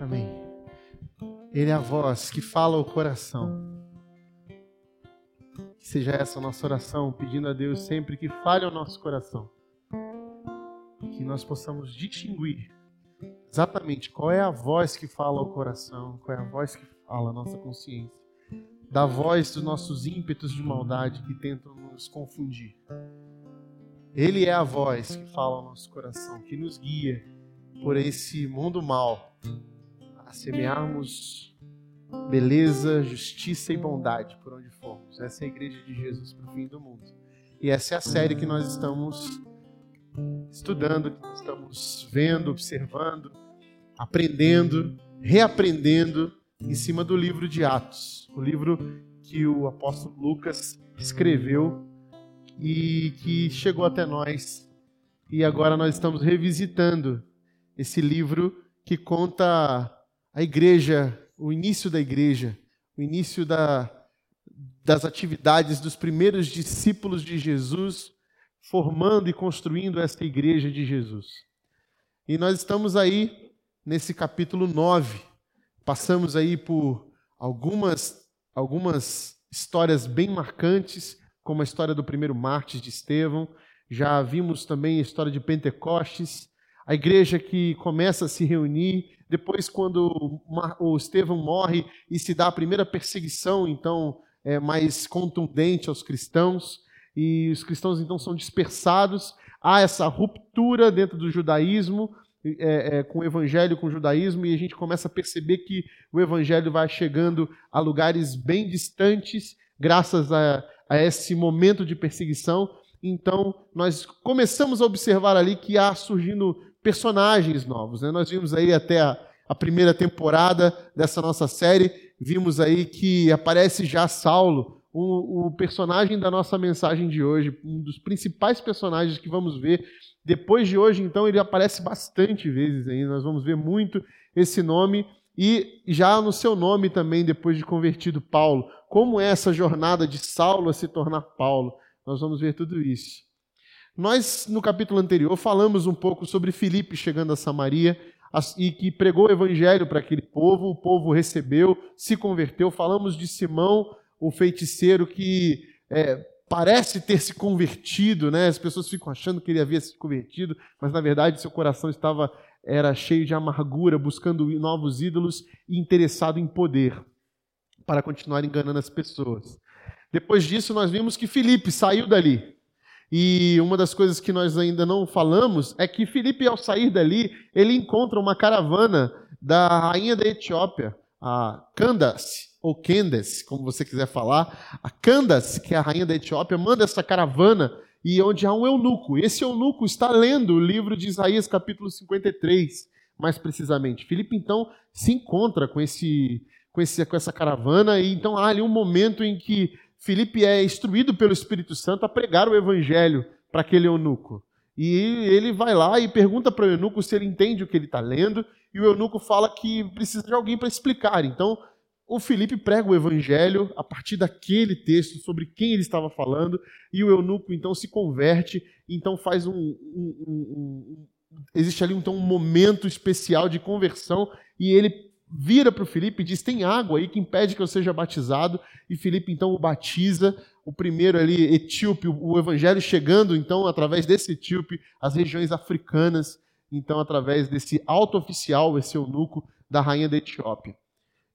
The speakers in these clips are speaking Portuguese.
Amém. Ele é a voz que fala ao coração. Que seja essa a nossa oração, pedindo a Deus sempre que fale ao nosso coração. Que nós possamos distinguir exatamente qual é a voz que fala ao coração, qual é a voz que fala à nossa consciência, da voz dos nossos ímpetos de maldade que tentam nos confundir. Ele é a voz que fala ao nosso coração, que nos guia por esse mundo mal, a semearmos beleza, justiça e bondade por onde formos. Essa é a igreja de Jesus para o fim do mundo. E essa é a série que nós estamos estudando, que nós estamos vendo, observando, aprendendo, reaprendendo em cima do livro de Atos, o livro que o apóstolo Lucas escreveu e que chegou até nós. E agora nós estamos revisitando esse livro que conta a igreja, o início da igreja, o início da, das atividades dos primeiros discípulos de Jesus, formando e construindo essa igreja de Jesus. E nós estamos aí nesse capítulo 9. Passamos aí por algumas algumas histórias bem marcantes, como a história do primeiro mártir de Estevão, já vimos também a história de Pentecostes, a igreja que começa a se reunir, depois quando o Estevão morre e se dá a primeira perseguição, então é mais contundente aos cristãos, e os cristãos então são dispersados, há essa ruptura dentro do judaísmo, é, é, com o evangelho, com o judaísmo, e a gente começa a perceber que o evangelho vai chegando a lugares bem distantes, graças a, a esse momento de perseguição. Então, nós começamos a observar ali que há surgindo personagens novos. Né? Nós vimos aí até a, a primeira temporada dessa nossa série, vimos aí que aparece já Saulo, o, o, personagem da nossa mensagem de hoje, um dos principais personagens que vamos ver. Depois de hoje, então, ele aparece bastante vezes aí, nós vamos ver muito esse nome e já no seu nome também, depois de convertido Paulo. Como é essa jornada de Saulo a se tornar Paulo? Nós vamos ver tudo isso. Nós, no capítulo anterior, falamos um pouco sobre Filipe chegando a Samaria e que pregou o evangelho para aquele povo, o povo recebeu, se converteu. Falamos de Simão, o feiticeiro que é, parece ter se convertido, né? As pessoas ficam achando que ele havia se convertido, mas na verdade seu coração estava era cheio de amargura, buscando novos ídolos e interessado em poder para continuar enganando as pessoas. Depois disso, nós vimos que Filipe saiu dali. E uma das coisas que nós ainda não falamos é que Filipe, ao sair dali, ele encontra uma caravana da rainha da Etiópia, a Candace, ou Candace, como você quiser falar. A Candace, que é a rainha da Etiópia, manda essa caravana e onde há um eunuco. Esse eunuco está lendo o livro de Isaías, capítulo 53, mais precisamente. Filipe, então, se encontra com, esse, com essa caravana e então há ali um momento em que Filipe é instruído pelo Espírito Santo a pregar o evangelho para aquele eunuco. E ele vai lá e pergunta para o eunuco se ele entende o que ele está lendo, e o eunuco fala que precisa de alguém para explicar. Então, o Filipe prega o evangelho a partir daquele texto sobre quem ele estava falando, e o eunuco então se converte, então faz um, um, um, um existe ali então um momento especial de conversão, e ele vira para o Filipe e diz: Tem água aí que impede que eu seja batizado. E Filipe então o batiza. O primeiro ali, etíope, o evangelho chegando então através desse etíope às regiões africanas, então através desse alto oficial, esse eunuco da rainha da Etiópia.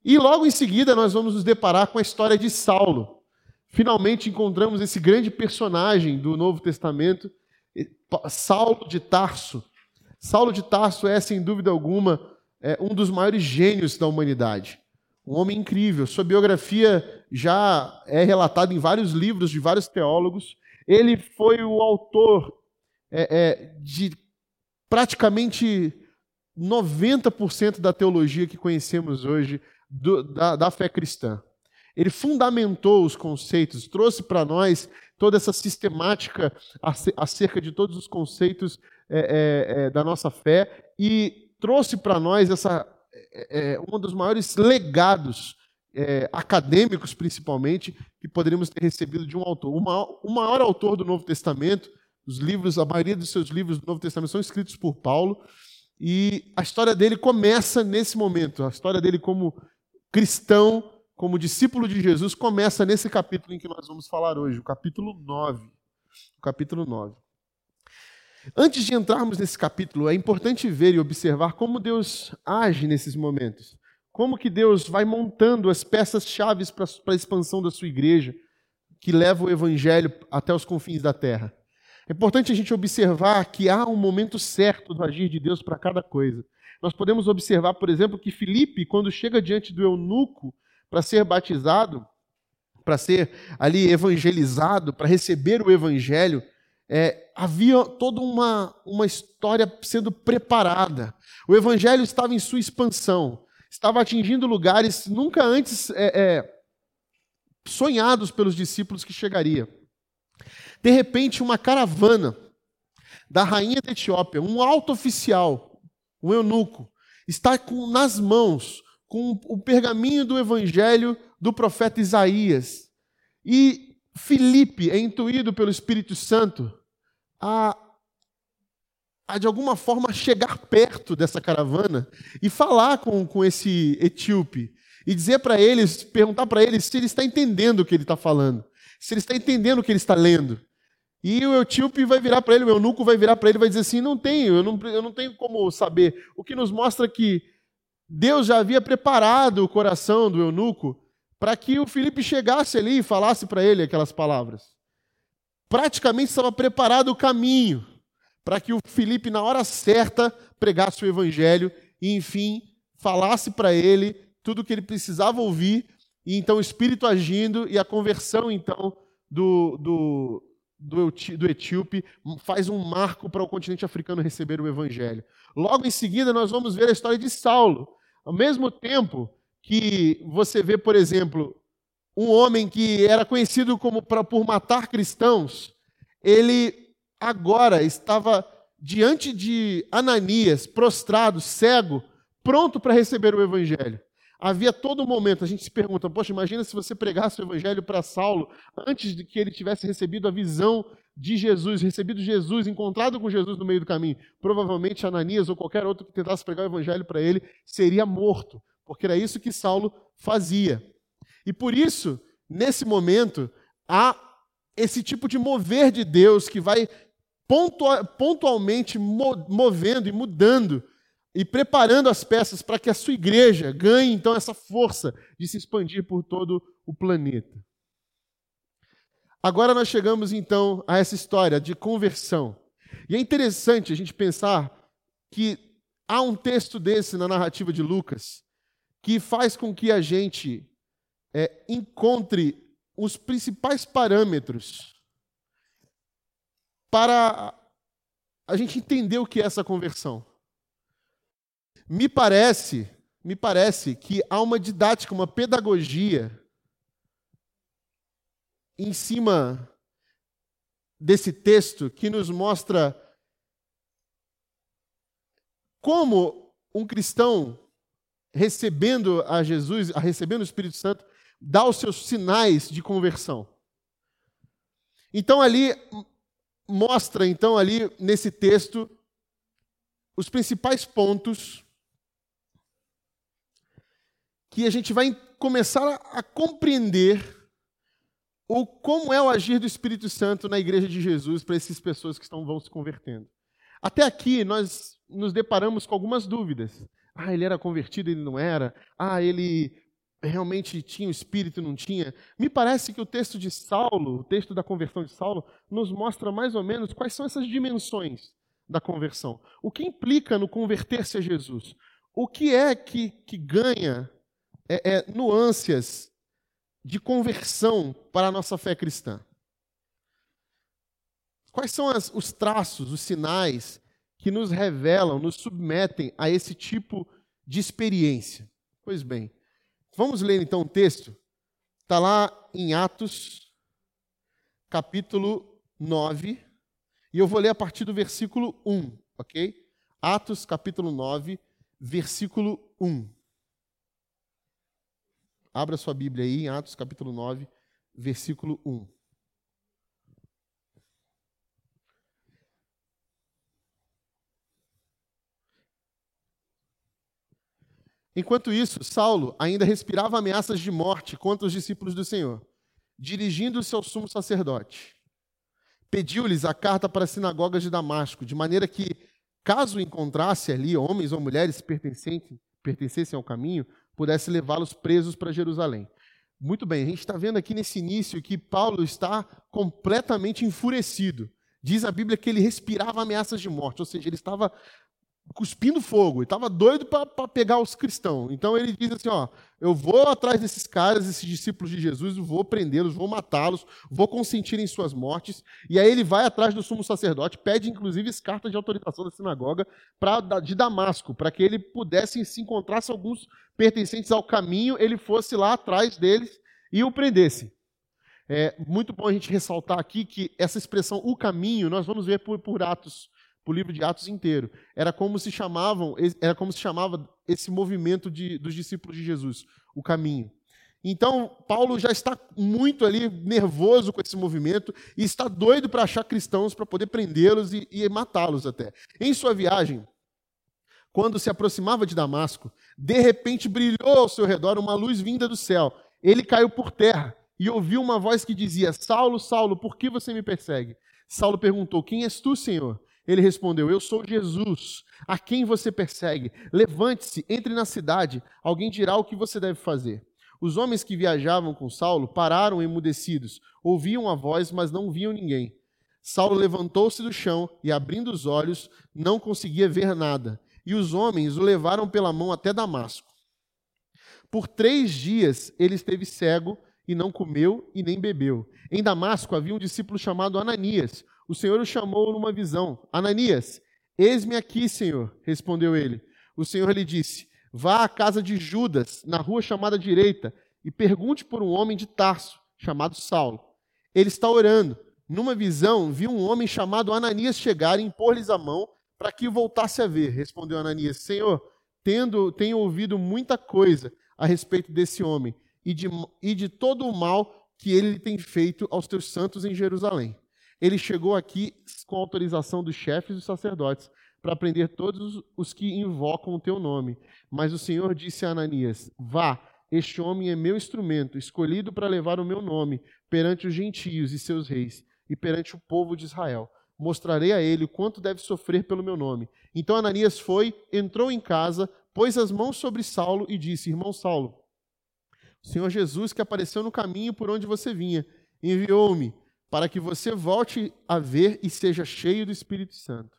E logo em seguida nós vamos nos deparar com a história de Saulo. Finalmente encontramos esse grande personagem do Novo Testamento, Saulo de Tarso. Saulo de Tarso é, sem dúvida alguma, é, um dos maiores gênios da humanidade. Um homem incrível. Sua biografia já é relatada em vários livros de vários teólogos. Ele foi o autor é, é, de praticamente 90% da teologia que conhecemos hoje do, da, da fé cristã. Ele fundamentou os conceitos, trouxe para nós toda essa sistemática acerca de todos os conceitos é, é, é, da nossa fé e trouxe para nós essa é, é, um dos maiores legados é, acadêmicos, principalmente, que poderíamos ter recebido de um autor. O maior, o maior autor do Novo Testamento, os livros, a maioria dos seus livros do Novo Testamento são escritos por Paulo, E a história dele começa nesse momento. A história dele como cristão, como discípulo de Jesus, começa nesse capítulo em que nós vamos falar hoje, o capítulo 9. O capítulo 9. Antes de entrarmos nesse capítulo, é importante ver e observar como Deus age nesses momentos. Como que Deus vai montando as peças chaves para a expansão da sua igreja, que leva o evangelho até os confins da terra. É importante a gente observar que há um momento certo do agir de Deus para cada coisa. Nós podemos observar, por exemplo, que Filipe, quando chega diante do eunuco para ser batizado, para ser ali evangelizado, para receber o evangelho, é, havia toda uma, uma história sendo preparada. O evangelho estava em sua expansão, estava atingindo lugares nunca antes é, é, sonhados pelos discípulos que chegaria. De repente, uma caravana da rainha da Etiópia, um alto oficial, um eunuco, está com, nas mãos com o pergaminho do evangelho do profeta Isaías. E Filipe é intuído pelo Espírito Santo a, a de alguma forma chegar perto dessa caravana e falar com, com esse etíope e dizer para eles, perguntar para eles se ele está entendendo o que ele está falando, se ele está entendendo o que ele está lendo. E o etíope vai virar para ele, o eunuco vai virar para ele e vai dizer assim: não tenho, eu não, eu não tenho como saber. O que nos mostra que Deus já havia preparado o coração do eunuco para que o Felipe chegasse ali e falasse para ele aquelas palavras. Praticamente estava preparado o caminho para que o Felipe, na hora certa, pregasse o evangelho e, enfim, falasse para ele tudo o que ele precisava ouvir, e então o Espírito agindo e a conversão, então, do, do, do, do etíope faz um marco para o continente africano receber o evangelho. Logo em seguida, nós vamos ver a história de Saulo. Ao mesmo tempo que você vê, por exemplo, um homem que era conhecido como pra, por matar cristãos, ele agora estava diante de Ananias, prostrado, cego, pronto para receber o evangelho. Havia todo momento, a gente se pergunta, poxa, imagina se você pregasse o evangelho para Saulo antes de que ele tivesse recebido a visão de Jesus, recebido Jesus, encontrado com Jesus no meio do caminho. Provavelmente Ananias ou qualquer outro que tentasse pregar o evangelho para ele seria morto, porque era isso que Saulo fazia. E por isso, nesse momento, há esse tipo de mover de Deus que vai pontualmente movendo e mudando e preparando as peças para que a sua igreja ganhe então essa força de se expandir por todo o planeta. Agora nós chegamos então a essa história de conversão. E é interessante a gente pensar que há um texto desse na narrativa de Lucas que faz com que a gente é, encontre os principais parâmetros para a gente entender o que é essa conversão. Me parece, me parece que há uma didática, uma pedagogia em cima desse texto que nos mostra como um cristão recebendo a Jesus, recebendo o Espírito Santo, dá os seus sinais de conversão. Então ali mostra então ali nesse texto os principais pontos que a gente vai começar a compreender o como é o agir do Espírito Santo na igreja de Jesus para essas pessoas que estão vão se convertendo. Até aqui nós nos deparamos com algumas dúvidas. Ah, ele era convertido, ele não era. Ah, ele realmente tinha o espírito, não tinha. Me parece que o texto de Saulo, o texto da conversão de Saulo, nos mostra mais ou menos quais são essas dimensões da conversão. O que implica no converter-se a Jesus? O que é que, que ganha é, é, nuances de conversão para a nossa fé cristã? Quais são as, os traços, os sinais que nos revelam, nos submetem a esse tipo de experiência? Pois bem, vamos ler então o texto. Está lá em Atos, capítulo 9, e eu vou ler a partir do versículo 1, ok? Atos, capítulo 9, versículo 1. Abra sua Bíblia aí em Atos capítulo 9, versículo 1. Enquanto isso, Saulo ainda respirava ameaças de morte contra os discípulos do Senhor. Dirigindo-se ao sumo sacerdote, pediu-lhes a carta para as sinagogas de Damasco, de maneira que, caso encontrasse ali homens ou mulheres pertencentes, pertencessem ao caminho, pudesse levá-los presos para Jerusalém. Muito bem, a gente está vendo aqui nesse início que Paulo está completamente enfurecido. Diz a Bíblia que ele respirava ameaças de morte, ou seja, ele estava cuspindo fogo, ele estava doido para pegar os cristãos. Então ele diz assim: ó, eu vou atrás desses caras, esses discípulos de Jesus, vou prendê-los, vou matá-los, vou consentir em suas mortes. E aí ele vai atrás do sumo sacerdote, pede inclusive carta de autorização da sinagoga pra, de Damasco, para que ele pudesse, se encontrasse alguns pertencentes ao caminho, ele fosse lá atrás deles e o prendesse. É muito bom a gente ressaltar aqui que essa expressão o caminho, nós vamos ver por, por Atos, por livro de Atos inteiro. Era como se chamavam, era como se chamava esse movimento de, dos discípulos de Jesus, o caminho. Então, Paulo já está muito ali nervoso com esse movimento e está doido para achar cristãos para poder prendê-los e, e matá-los até. Em sua viagem, quando se aproximava de Damasco, de repente brilhou ao seu redor uma luz vinda do céu. Ele caiu por terra e ouviu uma voz que dizia: Saulo, Saulo, por que você me persegue? Saulo perguntou: Quem és tu, Senhor? Ele respondeu: Eu sou Jesus, a quem você persegue. Levante-se, entre na cidade, alguém dirá o que você deve fazer. Os homens que viajavam com Saulo pararam emudecidos, ouviam a voz, mas não viam ninguém. Saulo levantou-se do chão e, abrindo os olhos, não conseguia ver nada. E os homens o levaram pela mão até Damasco. Por três dias ele esteve cego e não comeu e nem bebeu. Em Damasco havia um discípulo chamado Ananias. O Senhor o chamou numa visão: Ananias, eis-me aqui, Senhor, respondeu ele. O Senhor lhe disse: Vá à casa de Judas, na rua chamada direita, e pergunte por um homem de Tarso, chamado Saulo. Ele está orando. Numa visão, viu um homem chamado Ananias chegar e impor-lhes a mão para que voltasse a ver. Respondeu Ananias: Senhor, tendo, tenho ouvido muita coisa a respeito desse homem e de, e de todo o mal que ele tem feito aos teus santos em Jerusalém. Ele chegou aqui com autorização dos chefes e sacerdotes para prender todos os que invocam o teu nome. Mas o Senhor disse a Ananias: Vá, este homem é meu instrumento, escolhido para levar o meu nome perante os gentios e seus reis e perante o povo de Israel. Mostrarei a ele o quanto deve sofrer pelo meu nome. Então Ananias foi, entrou em casa, pôs as mãos sobre Saulo e disse: Irmão Saulo, o Senhor Jesus, que apareceu no caminho por onde você vinha, enviou-me para que você volte a ver e seja cheio do Espírito Santo.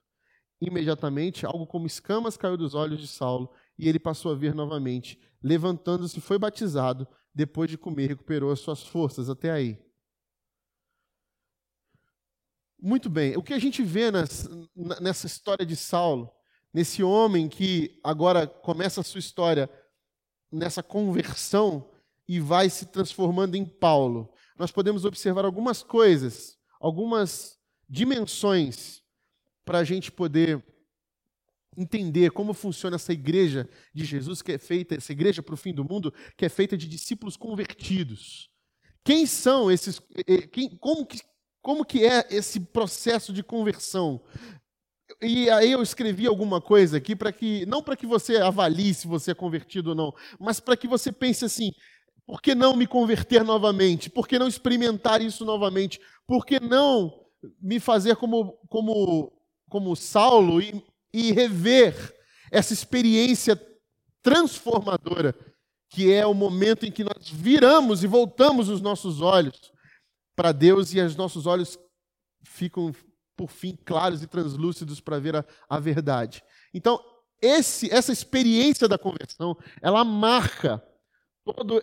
Imediatamente, algo como escamas caiu dos olhos de Saulo e ele passou a ver novamente. Levantando-se, foi batizado. Depois de comer, recuperou as suas forças. Até aí. Muito bem. O que a gente vê nessa história de Saulo, nesse homem que agora começa a sua história nessa conversão, e vai se transformando em Paulo. Nós podemos observar algumas coisas, algumas dimensões para a gente poder entender como funciona essa igreja de Jesus que é feita, essa igreja para o fim do mundo, que é feita de discípulos convertidos. Quem são esses? Quem, como, que, como que é esse processo de conversão? E aí eu escrevi alguma coisa aqui para que não para que você avalie se você é convertido ou não, mas para que você pense assim: por que não me converter novamente? Por que não experimentar isso novamente? Por que não me fazer como, como, como Saulo e, e rever essa experiência transformadora, que é o momento em que nós viramos e voltamos os nossos olhos para Deus e os nossos olhos ficam, por fim, claros e translúcidos para ver a, a verdade. Então, esse, essa experiência da conversão, ela marca todo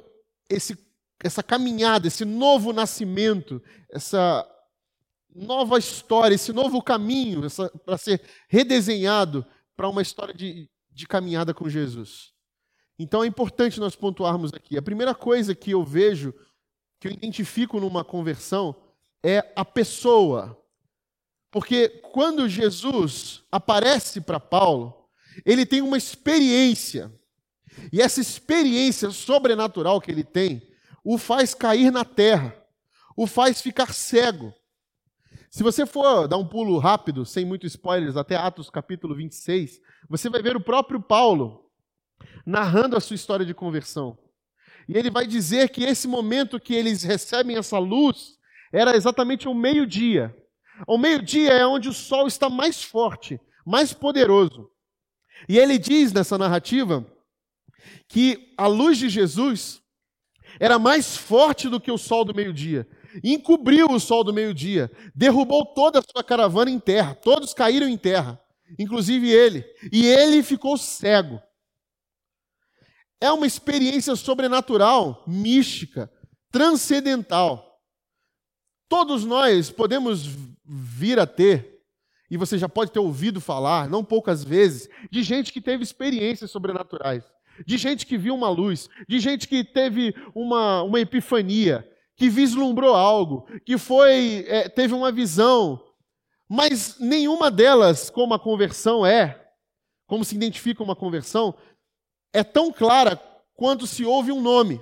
esse, essa caminhada, esse novo nascimento, essa nova história, esse novo caminho para ser redesenhado para uma história de, de caminhada com Jesus. Então é importante nós pontuarmos aqui. A primeira coisa que eu vejo, que eu identifico numa conversão, é a pessoa. Porque quando Jesus aparece para Paulo, ele tem uma experiência e essa experiência sobrenatural que ele tem o faz cair na terra, o faz ficar cego. Se você for dar um pulo rápido, sem muitos spoilers, até Atos capítulo 26, você vai ver o próprio Paulo narrando a sua história de conversão. E ele vai dizer que esse momento que eles recebem essa luz era exatamente o meio-dia. O meio-dia é onde o sol está mais forte, mais poderoso. E ele diz nessa narrativa que a luz de Jesus era mais forte do que o sol do meio-dia. Encobriu o sol do meio-dia, derrubou toda a sua caravana em terra, todos caíram em terra, inclusive ele, e ele ficou cego. É uma experiência sobrenatural, mística, transcendental. Todos nós podemos vir a ter, e você já pode ter ouvido falar, não poucas vezes, de gente que teve experiências sobrenaturais, de gente que viu uma luz, de gente que teve uma, uma epifania, que vislumbrou algo, que foi é, teve uma visão, mas nenhuma delas, como a conversão é, como se identifica uma conversão, é tão clara quanto se ouve um nome.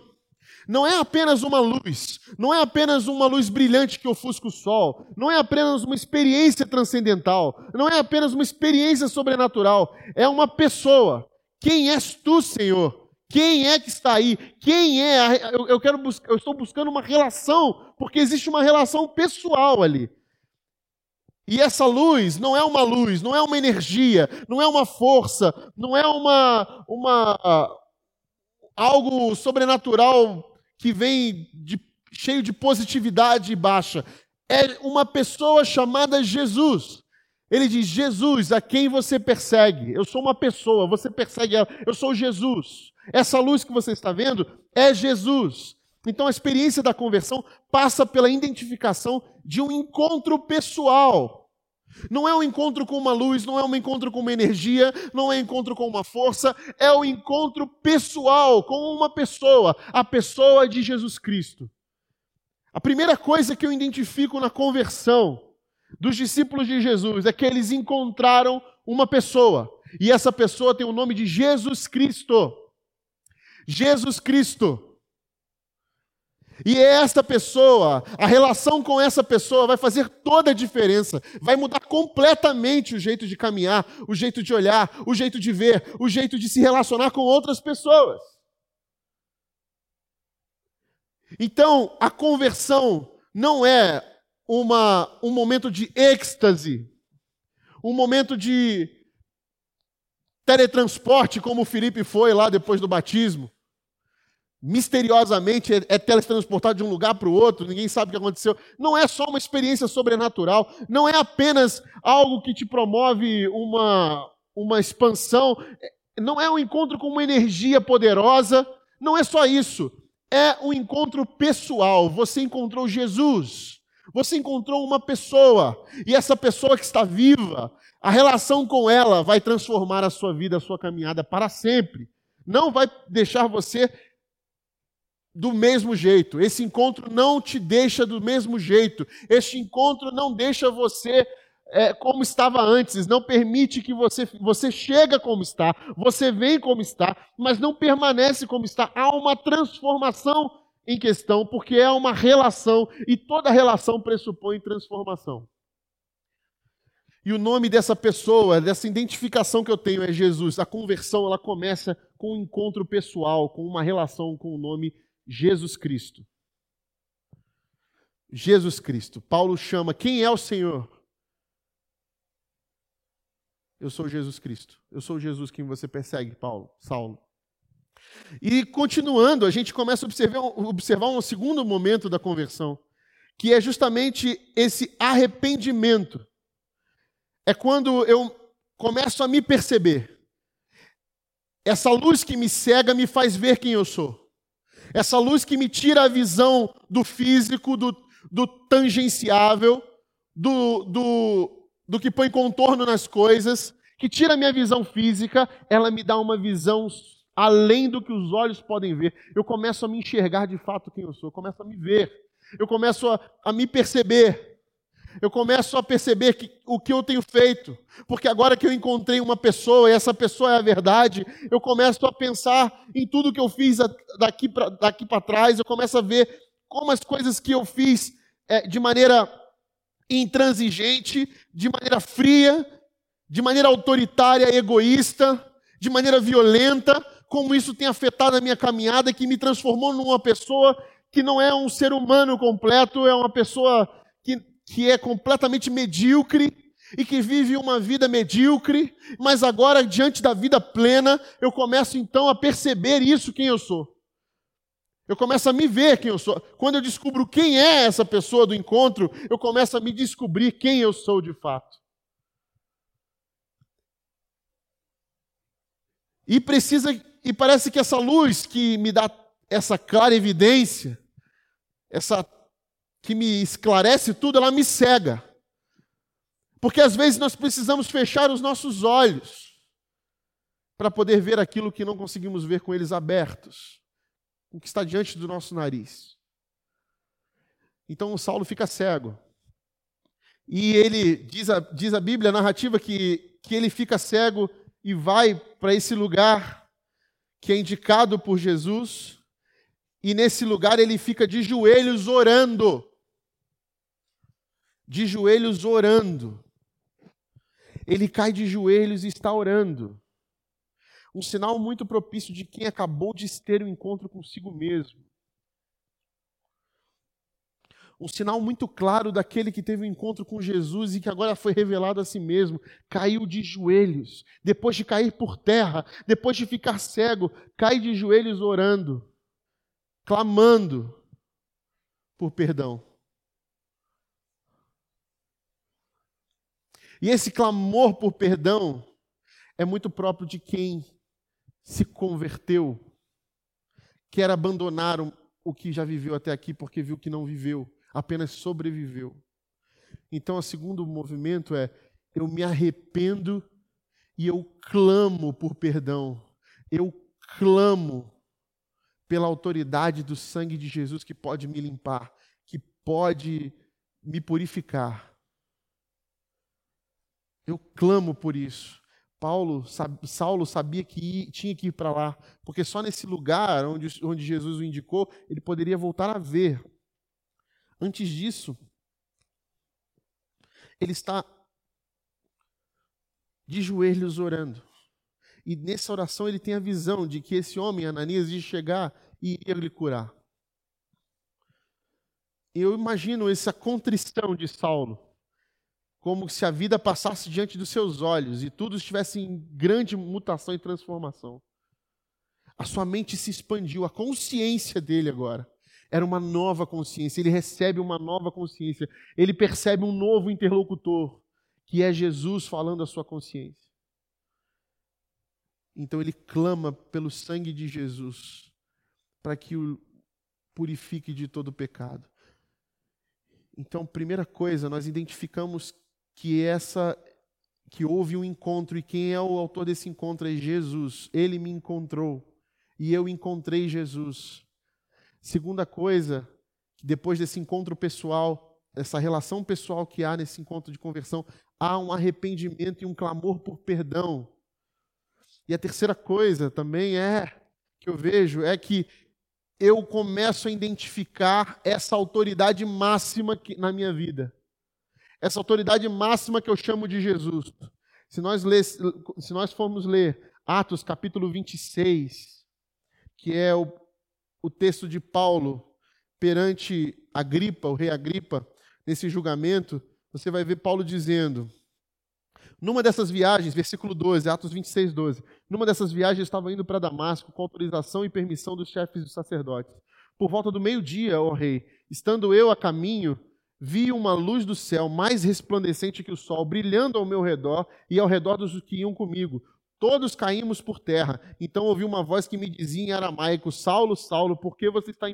Não é apenas uma luz, não é apenas uma luz brilhante que ofusca o sol, não é apenas uma experiência transcendental, não é apenas uma experiência sobrenatural, é uma pessoa. Quem és tu, Senhor? Quem é que está aí? Quem é? Eu, eu quero eu estou buscando uma relação, porque existe uma relação pessoal ali. E essa luz não é uma luz, não é uma energia, não é uma força, não é uma, uma algo sobrenatural que vem de, cheio de positividade baixa. É uma pessoa chamada Jesus. Ele diz: Jesus, a quem você persegue? Eu sou uma pessoa, você persegue ela. Eu sou Jesus. Essa luz que você está vendo é Jesus. Então a experiência da conversão passa pela identificação de um encontro pessoal não é um encontro com uma luz, não é um encontro com uma energia, não é um encontro com uma força, é um encontro pessoal com uma pessoa, a pessoa de Jesus Cristo. A primeira coisa que eu identifico na conversão dos discípulos de Jesus é que eles encontraram uma pessoa, e essa pessoa tem o nome de Jesus Cristo. Jesus Cristo. E é esta pessoa, a relação com essa pessoa vai fazer toda a diferença, vai mudar completamente o jeito de caminhar, o jeito de olhar, o jeito de ver, o jeito de se relacionar com outras pessoas. Então, a conversão não é uma, um momento de êxtase, um momento de teletransporte, como o Felipe foi lá depois do batismo misteriosamente é, é teletransportado de um lugar para o outro, ninguém sabe o que aconteceu. Não é só uma experiência sobrenatural, não é apenas algo que te promove uma, uma expansão, não é um encontro com uma energia poderosa, não é só isso. É um encontro pessoal. Você encontrou Jesus, você encontrou uma pessoa, e essa pessoa que está viva, a relação com ela vai transformar a sua vida, a sua caminhada para sempre. Não vai deixar você do mesmo jeito. Esse encontro não te deixa do mesmo jeito. Este encontro não deixa você é, como estava antes, não permite que você você chega como está, você vem como está, mas não permanece como está. Há uma transformação em questão, porque é uma relação e toda relação pressupõe transformação. E o nome dessa pessoa, dessa identificação que eu tenho é Jesus. A conversão ela começa com um encontro pessoal, com uma relação com o nome Jesus Cristo. Jesus Cristo. Paulo chama: quem é o Senhor? Eu sou Jesus Cristo. Eu sou Jesus quem você persegue, Paulo, Saulo. E continuando, a gente começa a observar, observar um segundo momento da conversão, que é justamente esse arrependimento. É quando eu começo a me perceber. Essa luz que me cega me faz ver quem eu sou. Essa luz que me tira a visão do físico, do, do tangenciável, do, do, do que põe contorno nas coisas, que tira a minha visão física, ela me dá uma visão além do que os olhos podem ver. Eu começo a me enxergar de fato quem eu sou, eu começo a me ver, eu começo a, a me perceber eu começo a perceber que, o que eu tenho feito, porque agora que eu encontrei uma pessoa e essa pessoa é a verdade, eu começo a pensar em tudo que eu fiz daqui para daqui trás, eu começo a ver como as coisas que eu fiz é, de maneira intransigente, de maneira fria, de maneira autoritária, egoísta, de maneira violenta, como isso tem afetado a minha caminhada, que me transformou numa pessoa que não é um ser humano completo, é uma pessoa que, que é completamente medíocre e que vive uma vida medíocre, mas agora, diante da vida plena, eu começo então a perceber isso, quem eu sou. Eu começo a me ver quem eu sou. Quando eu descubro quem é essa pessoa do encontro, eu começo a me descobrir quem eu sou de fato. E precisa, e parece que essa luz que me dá essa clara evidência, essa que me esclarece tudo, ela me cega. Porque às vezes nós precisamos fechar os nossos olhos para poder ver aquilo que não conseguimos ver com eles abertos, o que está diante do nosso nariz. Então o Saulo fica cego. E ele, diz a, diz a Bíblia, a narrativa, que, que ele fica cego e vai para esse lugar que é indicado por Jesus, e nesse lugar ele fica de joelhos orando. De joelhos orando. Ele cai de joelhos e está orando. Um sinal muito propício de quem acabou de ter um encontro consigo mesmo um sinal muito claro daquele que teve um encontro com Jesus e que agora foi revelado a si mesmo. Caiu de joelhos, depois de cair por terra, depois de ficar cego, cai de joelhos orando, clamando por perdão. E esse clamor por perdão é muito próprio de quem se converteu, quer abandonar o que já viveu até aqui porque viu que não viveu apenas sobreviveu. Então, o segundo movimento é: eu me arrependo e eu clamo por perdão. Eu clamo pela autoridade do sangue de Jesus que pode me limpar, que pode me purificar. Eu clamo por isso. Paulo, Saulo sabia que tinha que ir para lá, porque só nesse lugar onde, onde Jesus o indicou, ele poderia voltar a ver Antes disso, ele está de joelhos orando. E nessa oração ele tem a visão de que esse homem, Ananias, ia chegar e ia lhe curar. Eu imagino essa contrição de Saulo, como se a vida passasse diante dos seus olhos e tudo estivesse em grande mutação e transformação. A sua mente se expandiu, a consciência dele agora era uma nova consciência, ele recebe uma nova consciência, ele percebe um novo interlocutor, que é Jesus falando à sua consciência. Então ele clama pelo sangue de Jesus, para que o purifique de todo pecado. Então, primeira coisa, nós identificamos que essa que houve um encontro e quem é o autor desse encontro é Jesus. Ele me encontrou e eu encontrei Jesus. Segunda coisa, depois desse encontro pessoal, essa relação pessoal que há nesse encontro de conversão, há um arrependimento e um clamor por perdão. E a terceira coisa também é que eu vejo é que eu começo a identificar essa autoridade máxima que, na minha vida. Essa autoridade máxima que eu chamo de Jesus. Se nós, se nós formos ler Atos capítulo 26, que é o o texto de Paulo perante Agripa, o rei Agripa, nesse julgamento, você vai ver Paulo dizendo: numa dessas viagens, versículo 12, Atos 26, 12. Numa dessas viagens, estava indo para Damasco com autorização e permissão dos chefes dos sacerdotes. Por volta do meio-dia, ó rei, estando eu a caminho, vi uma luz do céu mais resplandecente que o sol, brilhando ao meu redor e ao redor dos que iam comigo. Todos caímos por terra. Então ouvi uma voz que me dizia em aramaico: Saulo, Saulo, por que você está,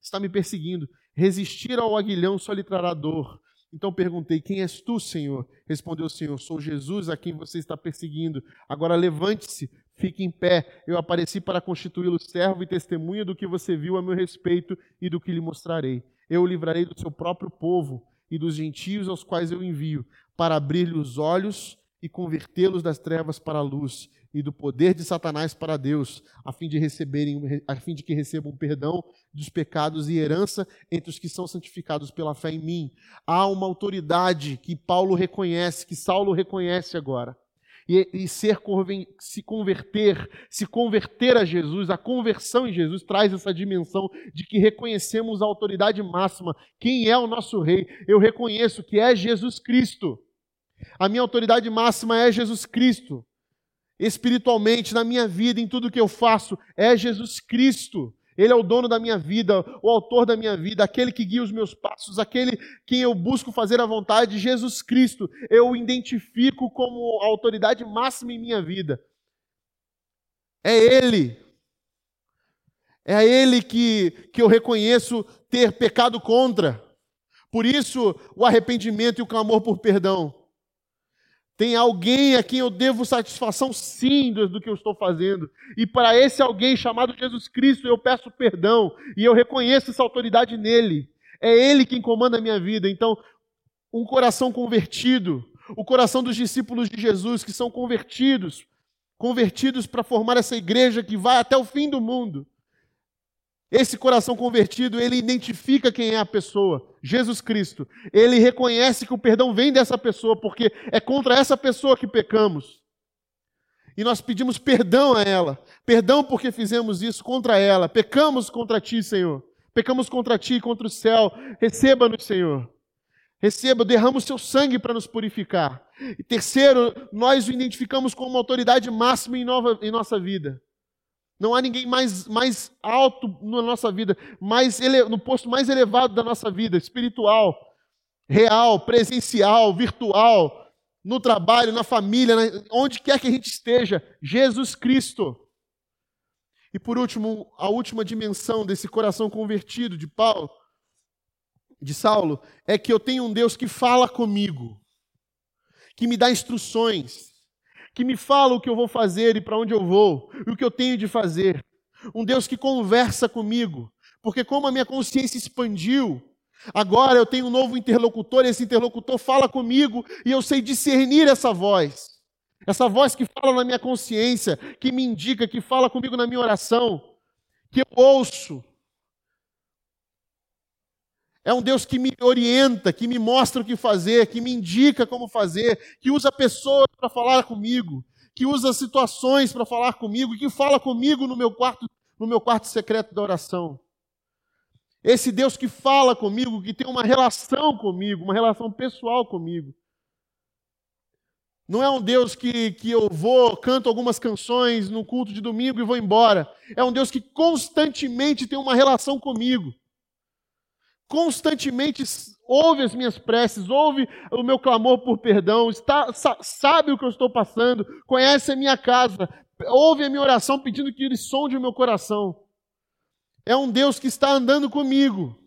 está me perseguindo? Resistir ao aguilhão só lhe trará dor. Então perguntei: Quem és tu, Senhor? Respondeu o Senhor: Sou Jesus a quem você está perseguindo. Agora levante-se, fique em pé. Eu apareci para constituí-lo servo e testemunha do que você viu a meu respeito e do que lhe mostrarei. Eu o livrarei do seu próprio povo e dos gentios aos quais eu envio, para abrir-lhe os olhos e convertê-los das trevas para a luz e do poder de Satanás para Deus, a fim de receberem, a fim de que recebam perdão dos pecados e herança entre os que são santificados pela fé em mim. Há uma autoridade que Paulo reconhece, que Saulo reconhece agora. e, e ser, se converter, se converter a Jesus, a conversão em Jesus traz essa dimensão de que reconhecemos a autoridade máxima. Quem é o nosso rei? Eu reconheço que é Jesus Cristo. A minha autoridade máxima é Jesus Cristo. Espiritualmente, na minha vida, em tudo que eu faço, é Jesus Cristo. Ele é o dono da minha vida, o autor da minha vida, aquele que guia os meus passos, aquele quem eu busco fazer a vontade, Jesus Cristo. Eu o identifico como a autoridade máxima em minha vida. É Ele. É Ele que, que eu reconheço ter pecado contra. Por isso, o arrependimento e o clamor por perdão. Tem alguém a quem eu devo satisfação, sim, do, que eu estou fazendo. E para esse alguém chamado Jesus Cristo, eu peço perdão e eu reconheço essa autoridade nele. É ele quem comanda a minha vida. Então, um coração convertido, o coração dos discípulos de Jesus que são convertidos, convertidos para formar essa igreja que vai até o fim do mundo. Esse coração convertido, ele identifica quem é a pessoa, Jesus Cristo. Ele reconhece que o perdão vem dessa pessoa, porque é contra essa pessoa que pecamos. E nós pedimos perdão a ela. Perdão porque fizemos isso contra ela. Pecamos contra ti, Senhor. Pecamos contra ti, contra o céu. Receba-nos, Senhor. Receba, derrama o seu sangue para nos purificar. E terceiro, nós o identificamos como uma autoridade máxima em, nova, em nossa vida. Não há ninguém mais, mais alto na nossa vida, mais ele, no posto mais elevado da nossa vida, espiritual, real, presencial, virtual, no trabalho, na família, onde quer que a gente esteja, Jesus Cristo. E por último, a última dimensão desse coração convertido de Paulo, de Saulo, é que eu tenho um Deus que fala comigo, que me dá instruções, que me fala o que eu vou fazer e para onde eu vou, e o que eu tenho de fazer. Um Deus que conversa comigo, porque como a minha consciência expandiu, agora eu tenho um novo interlocutor, e esse interlocutor fala comigo e eu sei discernir essa voz. Essa voz que fala na minha consciência, que me indica, que fala comigo na minha oração, que eu ouço, é um Deus que me orienta, que me mostra o que fazer, que me indica como fazer, que usa pessoas para falar comigo, que usa situações para falar comigo, que fala comigo no meu quarto, no meu quarto secreto da oração. Esse Deus que fala comigo, que tem uma relação comigo, uma relação pessoal comigo. Não é um Deus que, que eu vou, canto algumas canções no culto de domingo e vou embora. É um Deus que constantemente tem uma relação comigo constantemente ouve as minhas preces, ouve o meu clamor por perdão, está, sabe o que eu estou passando, conhece a minha casa, ouve a minha oração pedindo que ele sonde o meu coração. É um Deus que está andando comigo.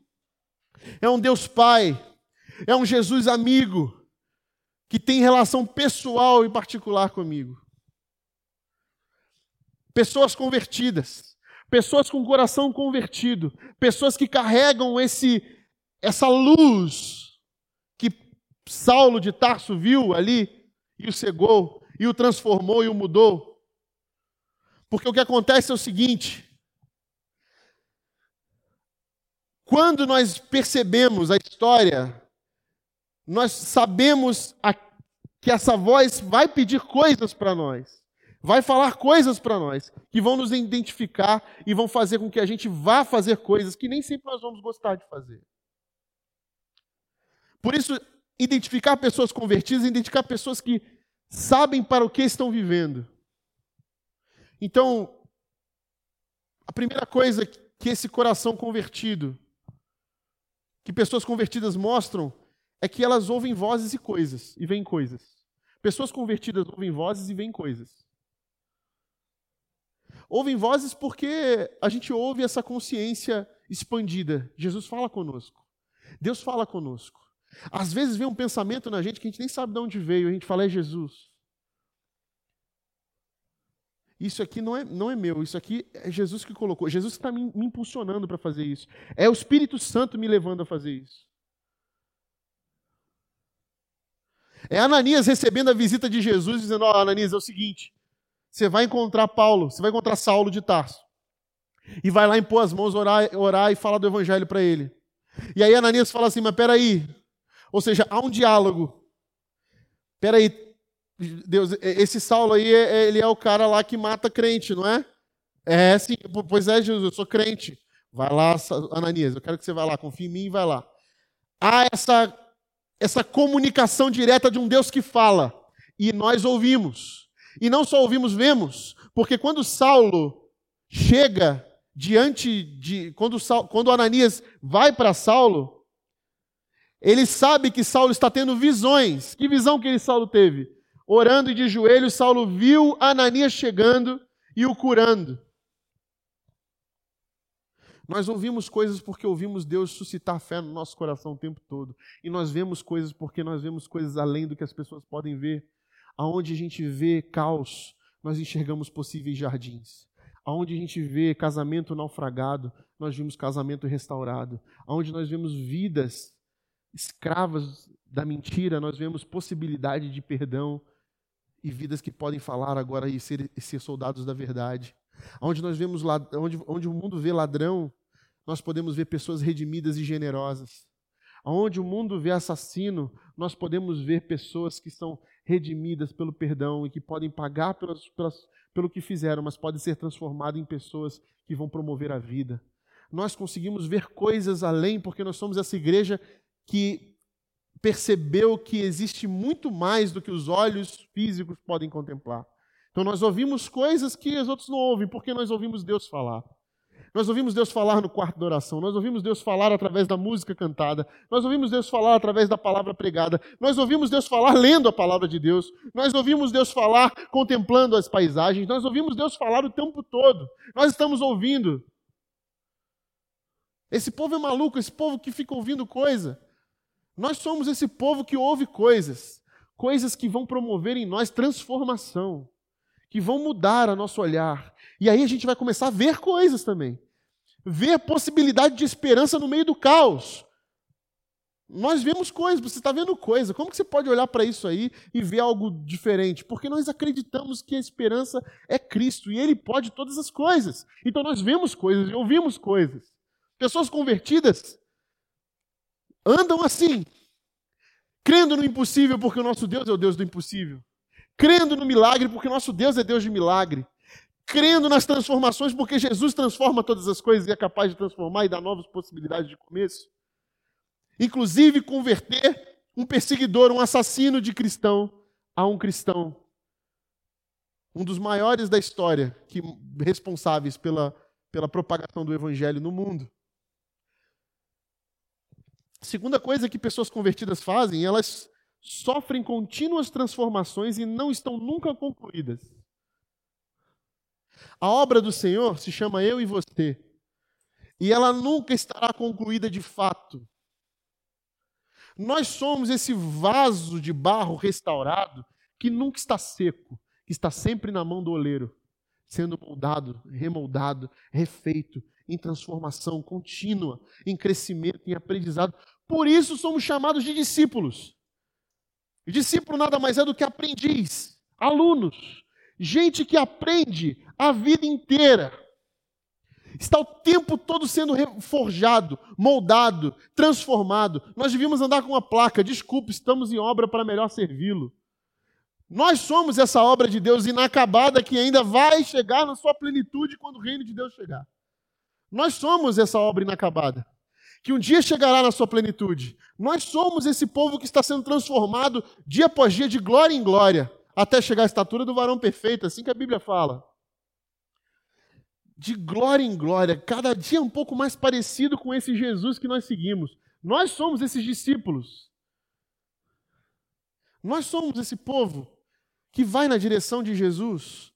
É um Deus Pai. É um Jesus amigo que tem relação pessoal e particular comigo. Pessoas convertidas pessoas com o coração convertido, pessoas que carregam esse essa luz que Saulo de Tarso viu ali e o cegou e o transformou e o mudou. Porque o que acontece é o seguinte: quando nós percebemos a história, nós sabemos a, que essa voz vai pedir coisas para nós vai falar coisas para nós que vão nos identificar e vão fazer com que a gente vá fazer coisas que nem sempre nós vamos gostar de fazer. Por isso, identificar pessoas convertidas, identificar pessoas que sabem para o que estão vivendo. Então, a primeira coisa que esse coração convertido, que pessoas convertidas mostram, é que elas ouvem vozes e coisas, e veem coisas. Pessoas convertidas ouvem vozes e veem coisas. Ouvem vozes porque a gente ouve essa consciência expandida. Jesus fala conosco. Deus fala conosco. Às vezes vem um pensamento na gente que a gente nem sabe de onde veio, a gente fala, é Jesus. Isso aqui não é, não é meu, isso aqui é Jesus que colocou. Jesus está me, me impulsionando para fazer isso. É o Espírito Santo me levando a fazer isso. É Ananias recebendo a visita de Jesus, dizendo: Ó, oh, Ananias, é o seguinte, você vai encontrar Paulo, você vai encontrar Saulo de Tarso. E vai lá impor as mãos, orar, orar e falar do evangelho para ele. E aí Ananias fala assim: Mas peraí. Ou seja, há um diálogo. Peraí. Deus, esse Saulo aí, é, é, ele é o cara lá que mata crente, não é? É, sim. Pois é, Jesus, eu sou crente. Vai lá, Ananias, eu quero que você vá lá, confie em mim e vai lá. Há essa, essa comunicação direta de um Deus que fala. E nós ouvimos. E não só ouvimos, vemos. Porque quando Saulo chega diante de. Quando, quando Ananias vai para Saulo, ele sabe que Saulo está tendo visões. Que visão que ele Saulo teve? Orando e de joelhos, Saulo viu Ananias chegando e o curando. Nós ouvimos coisas porque ouvimos Deus suscitar fé no nosso coração o tempo todo. E nós vemos coisas porque nós vemos coisas além do que as pessoas podem ver. Aonde a gente vê caos, nós enxergamos possíveis jardins. Aonde a gente vê casamento naufragado, nós vimos casamento restaurado. Aonde nós vemos vidas escravas da mentira, nós vemos possibilidade de perdão e vidas que podem falar agora e ser, e ser soldados da verdade. Onde nós vemos onde, onde o mundo vê ladrão, nós podemos ver pessoas redimidas e generosas. Onde o mundo vê assassino, nós podemos ver pessoas que são redimidas pelo perdão e que podem pagar pelas, pelas, pelo que fizeram, mas podem ser transformadas em pessoas que vão promover a vida. Nós conseguimos ver coisas além, porque nós somos essa igreja que percebeu que existe muito mais do que os olhos físicos podem contemplar. Então nós ouvimos coisas que os outros não ouvem, porque nós ouvimos Deus falar. Nós ouvimos Deus falar no quarto da oração, nós ouvimos Deus falar através da música cantada, nós ouvimos Deus falar através da palavra pregada, nós ouvimos Deus falar lendo a palavra de Deus, nós ouvimos Deus falar contemplando as paisagens, nós ouvimos Deus falar o tempo todo, nós estamos ouvindo. Esse povo é maluco, esse povo que fica ouvindo coisa. Nós somos esse povo que ouve coisas, coisas que vão promover em nós transformação que vão mudar o nosso olhar. E aí a gente vai começar a ver coisas também. Ver possibilidade de esperança no meio do caos. Nós vemos coisas, você está vendo coisa. Como que você pode olhar para isso aí e ver algo diferente? Porque nós acreditamos que a esperança é Cristo e Ele pode todas as coisas. Então nós vemos coisas e ouvimos coisas. Pessoas convertidas andam assim, crendo no impossível, porque o nosso Deus é o Deus do impossível crendo no milagre, porque nosso Deus é Deus de milagre, crendo nas transformações, porque Jesus transforma todas as coisas e é capaz de transformar e dar novas possibilidades de começo. Inclusive converter um perseguidor, um assassino de cristão, a um cristão. Um dos maiores da história que responsáveis pela, pela propagação do evangelho no mundo. Segunda coisa que pessoas convertidas fazem, elas sofrem contínuas transformações e não estão nunca concluídas. A obra do Senhor se chama Eu e Você, e ela nunca estará concluída de fato. Nós somos esse vaso de barro restaurado que nunca está seco, que está sempre na mão do oleiro, sendo moldado, remoldado, refeito, em transformação contínua, em crescimento, em aprendizado. Por isso somos chamados de discípulos. Discípulo nada mais é do que aprendiz, alunos, gente que aprende a vida inteira. Está o tempo todo sendo forjado, moldado, transformado. Nós devíamos andar com uma placa: desculpe, estamos em obra para melhor servi-lo. Nós somos essa obra de Deus inacabada que ainda vai chegar na sua plenitude quando o reino de Deus chegar. Nós somos essa obra inacabada que um dia chegará na sua plenitude. Nós somos esse povo que está sendo transformado dia após dia, de glória em glória, até chegar à estatura do varão perfeito, assim que a Bíblia fala. De glória em glória, cada dia um pouco mais parecido com esse Jesus que nós seguimos. Nós somos esses discípulos. Nós somos esse povo que vai na direção de Jesus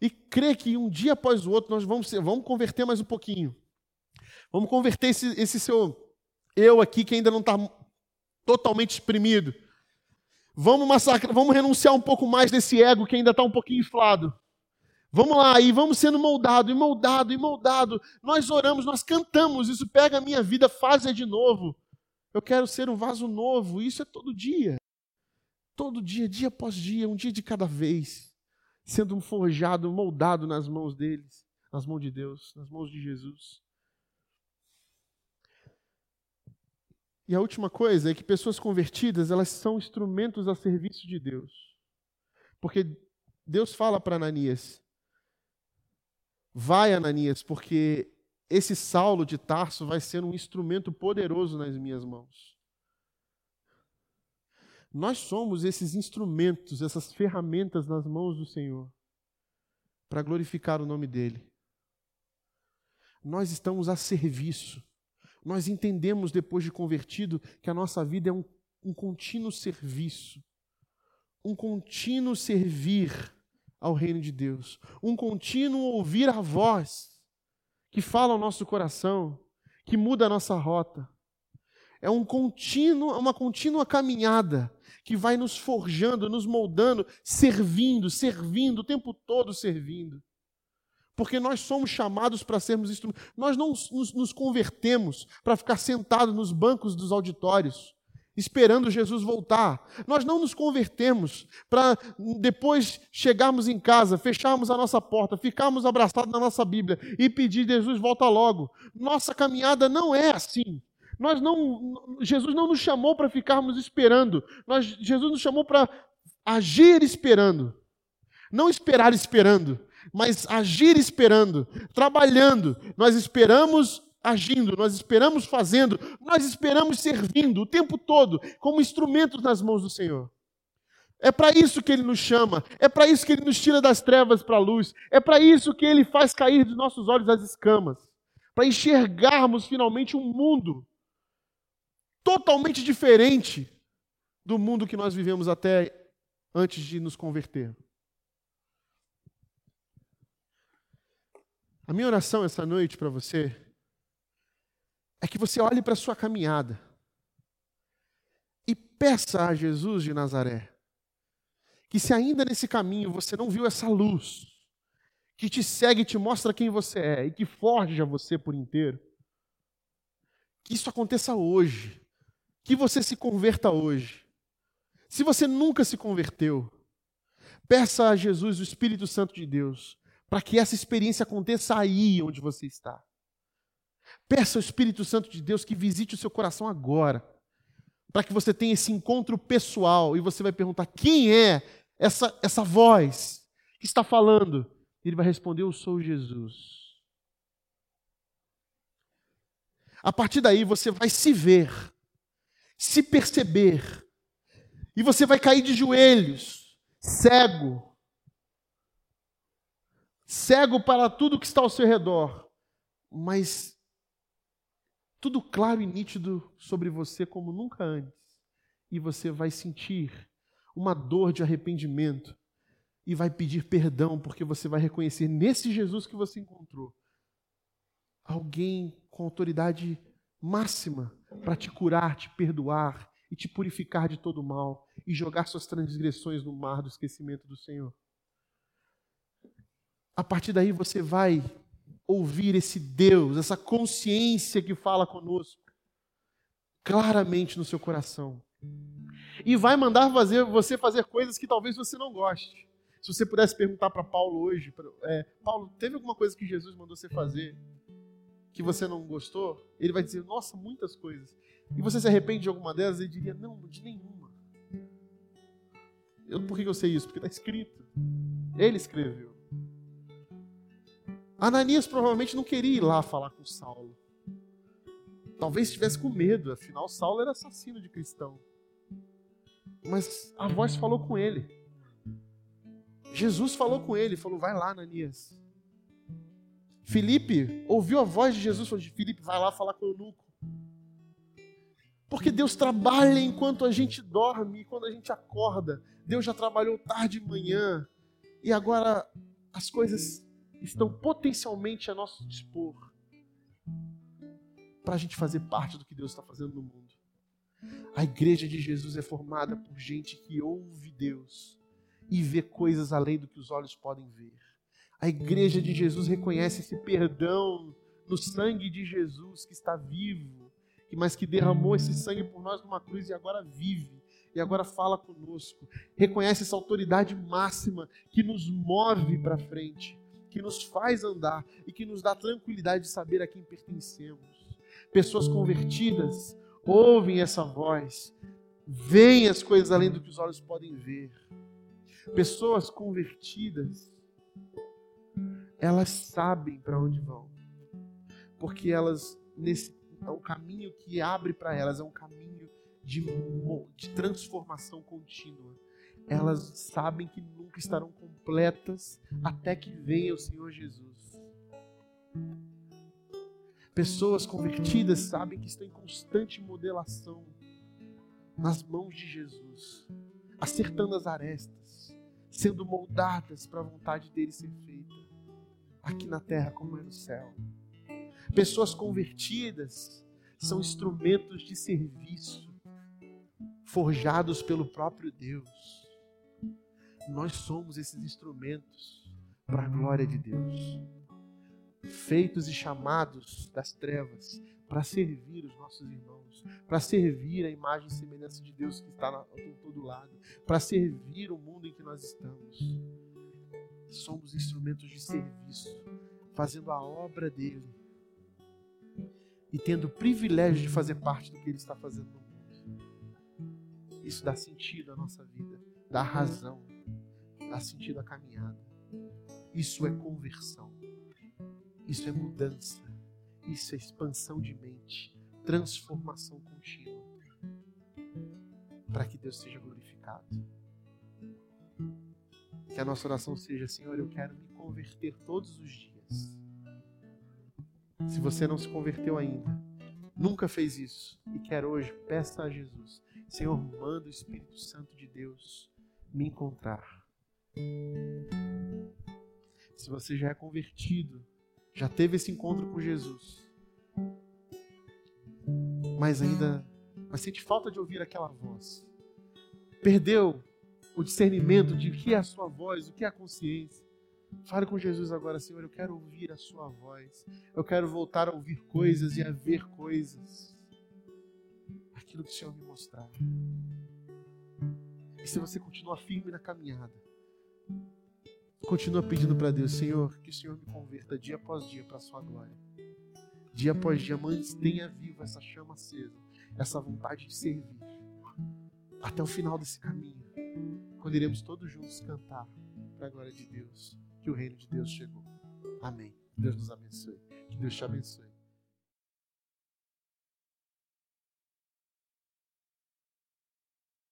e crê que um dia após o outro nós vamos, vamos converter mais um pouquinho. Vamos converter esse, esse seu eu aqui que ainda não está totalmente exprimido. Vamos massacrar, vamos renunciar um pouco mais desse ego que ainda está um pouquinho inflado. Vamos lá, e vamos sendo moldado, e moldado, e moldado. Nós oramos, nós cantamos, isso pega a minha vida, faz de novo. Eu quero ser um vaso novo, isso é todo dia. Todo dia, dia após dia, um dia de cada vez. Sendo forjado, moldado nas mãos deles, nas mãos de Deus, nas mãos de Jesus. E a última coisa é que pessoas convertidas, elas são instrumentos a serviço de Deus. Porque Deus fala para Ananias: Vai, Ananias, porque esse Saulo de Tarso vai ser um instrumento poderoso nas minhas mãos. Nós somos esses instrumentos, essas ferramentas nas mãos do Senhor, para glorificar o nome dEle. Nós estamos a serviço. Nós entendemos, depois de convertido, que a nossa vida é um, um contínuo serviço, um contínuo servir ao reino de Deus, um contínuo ouvir a voz que fala ao nosso coração, que muda a nossa rota. É um contínuo, uma contínua caminhada que vai nos forjando, nos moldando, servindo, servindo, o tempo todo servindo. Porque nós somos chamados para sermos instrumentos. Nós não nos, nos convertemos para ficar sentados nos bancos dos auditórios esperando Jesus voltar. Nós não nos convertemos para depois chegarmos em casa, fecharmos a nossa porta, ficarmos abraçados na nossa Bíblia e pedir Jesus volta logo. Nossa caminhada não é assim. Nós não, Jesus não nos chamou para ficarmos esperando. Nós, Jesus nos chamou para agir esperando. Não esperar esperando, mas agir esperando, trabalhando. Nós esperamos agindo, nós esperamos fazendo, nós esperamos servindo o tempo todo, como instrumentos nas mãos do Senhor. É para isso que Ele nos chama, é para isso que Ele nos tira das trevas para a luz, é para isso que Ele faz cair dos nossos olhos as escamas, para enxergarmos finalmente um mundo totalmente diferente do mundo que nós vivemos até antes de nos converter. A minha oração essa noite para você é que você olhe para a sua caminhada e peça a Jesus de Nazaré que, se ainda nesse caminho você não viu essa luz que te segue e te mostra quem você é e que forja você por inteiro, que isso aconteça hoje, que você se converta hoje. Se você nunca se converteu, peça a Jesus, o Espírito Santo de Deus, para que essa experiência aconteça aí onde você está. Peça ao Espírito Santo de Deus que visite o seu coração agora, para que você tenha esse encontro pessoal e você vai perguntar: quem é essa, essa voz que está falando? Ele vai responder: Eu sou Jesus. A partir daí você vai se ver, se perceber, e você vai cair de joelhos, cego, cego para tudo que está ao seu redor, mas tudo claro e nítido sobre você como nunca antes. E você vai sentir uma dor de arrependimento e vai pedir perdão, porque você vai reconhecer nesse Jesus que você encontrou alguém com autoridade máxima para te curar, te perdoar e te purificar de todo mal e jogar suas transgressões no mar do esquecimento do Senhor. A partir daí você vai ouvir esse Deus, essa consciência que fala conosco, claramente no seu coração. E vai mandar fazer, você fazer coisas que talvez você não goste. Se você pudesse perguntar para Paulo hoje, é, Paulo, teve alguma coisa que Jesus mandou você fazer que você não gostou? Ele vai dizer, nossa, muitas coisas. E você se arrepende de alguma delas? Ele diria, não, de nenhuma. Eu, por que eu sei isso? Porque está escrito. Ele escreveu. Ananias provavelmente não queria ir lá falar com Saulo. Talvez estivesse com medo, afinal, Saulo era assassino de cristão. Mas a voz falou com ele. Jesus falou com ele, falou: Vai lá, Ananias. Felipe ouviu a voz de Jesus, falou: Felipe, vai lá falar com o eunuco. Porque Deus trabalha enquanto a gente dorme, e quando a gente acorda. Deus já trabalhou tarde de manhã, e agora as coisas estão potencialmente a nosso dispor para a gente fazer parte do que Deus está fazendo no mundo. A igreja de Jesus é formada por gente que ouve Deus e vê coisas além do que os olhos podem ver. A igreja de Jesus reconhece esse perdão no sangue de Jesus que está vivo, mas que derramou esse sangue por nós numa cruz e agora vive e agora fala conosco. Reconhece essa autoridade máxima que nos move para frente que nos faz andar e que nos dá tranquilidade de saber a quem pertencemos. Pessoas convertidas ouvem essa voz, veem as coisas além do que os olhos podem ver. Pessoas convertidas, elas sabem para onde vão. Porque elas, nesse, é um caminho que abre para elas, é um caminho de, de transformação contínua. Elas sabem que nunca estarão completas até que venha o Senhor Jesus. Pessoas convertidas sabem que estão em constante modelação nas mãos de Jesus, acertando as arestas, sendo moldadas para a vontade dele ser feita, aqui na terra como é no céu. Pessoas convertidas são instrumentos de serviço, forjados pelo próprio Deus. Nós somos esses instrumentos para a glória de Deus, feitos e chamados das trevas para servir os nossos irmãos, para servir a imagem e semelhança de Deus que está em todo lado, para servir o mundo em que nós estamos. Somos instrumentos de serviço, fazendo a obra dele e tendo o privilégio de fazer parte do que ele está fazendo no mundo. Isso dá sentido à nossa vida, dá razão, dá sentido à caminhada. Isso é conversão, isso é mudança isso é expansão de mente, transformação contínua. Para que Deus seja glorificado. Que a nossa oração seja, Senhor, eu quero me converter todos os dias. Se você não se converteu ainda, nunca fez isso e quer hoje, peça a Jesus, Senhor, manda o Espírito Santo de Deus me encontrar. Se você já é convertido, já teve esse encontro com Jesus, mas ainda mas sente falta de ouvir aquela voz. Perdeu o discernimento de o que é a sua voz, o que é a consciência. Fale com Jesus agora, Senhor, eu quero ouvir a sua voz. Eu quero voltar a ouvir coisas e a ver coisas. Aquilo que o Senhor me mostrar. E se você continua firme na caminhada, Continua pedindo para Deus, Senhor, que o Senhor me converta dia após dia para a sua glória. Dia após dia, mantenha viva essa chama acesa, essa vontade de servir. Até o final desse caminho, quando iremos todos juntos cantar para a glória de Deus, que o reino de Deus chegou. Amém. Deus nos abençoe. Que Deus te abençoe.